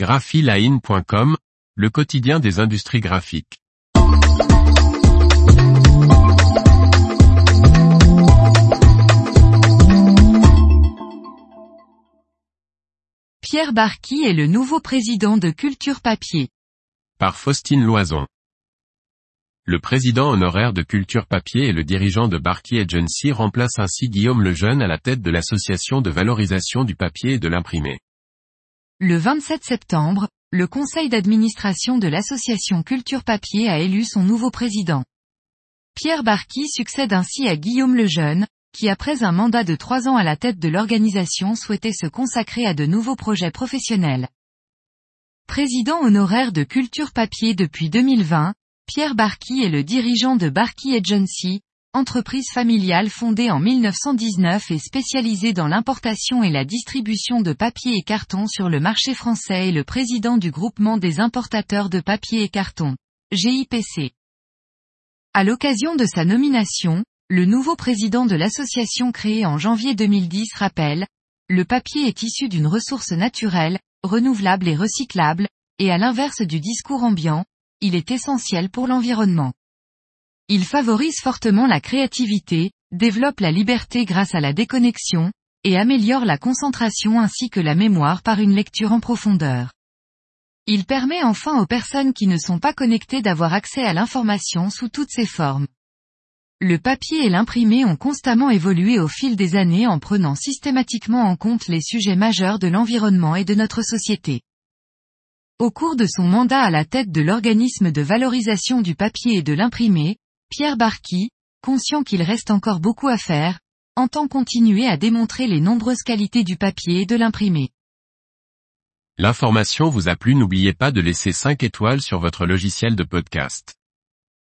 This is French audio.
graphiline.com, le quotidien des industries graphiques. Pierre Barky est le nouveau président de Culture Papier. Par Faustine Loison. Le président honoraire de Culture Papier et le dirigeant de Barky Agency remplace ainsi Guillaume Lejeune à la tête de l'association de valorisation du papier et de l'imprimé. Le 27 septembre, le conseil d'administration de l'association Culture Papier a élu son nouveau président. Pierre Barky succède ainsi à Guillaume Lejeune, qui après un mandat de trois ans à la tête de l'organisation souhaitait se consacrer à de nouveaux projets professionnels. Président honoraire de Culture Papier depuis 2020, Pierre Barky est le dirigeant de Barky Agency, entreprise familiale fondée en 1919 et spécialisée dans l'importation et la distribution de papier et carton sur le marché français et le président du groupement des importateurs de papier et carton, GIPC. À l'occasion de sa nomination, le nouveau président de l'association créée en janvier 2010 rappelle, le papier est issu d'une ressource naturelle, renouvelable et recyclable, et à l'inverse du discours ambiant, il est essentiel pour l'environnement. Il favorise fortement la créativité, développe la liberté grâce à la déconnexion, et améliore la concentration ainsi que la mémoire par une lecture en profondeur. Il permet enfin aux personnes qui ne sont pas connectées d'avoir accès à l'information sous toutes ses formes. Le papier et l'imprimé ont constamment évolué au fil des années en prenant systématiquement en compte les sujets majeurs de l'environnement et de notre société. Au cours de son mandat à la tête de l'organisme de valorisation du papier et de l'imprimé, Pierre Barky, conscient qu'il reste encore beaucoup à faire, entend continuer à démontrer les nombreuses qualités du papier et de l'imprimé. L'information vous a plu n'oubliez pas de laisser 5 étoiles sur votre logiciel de podcast.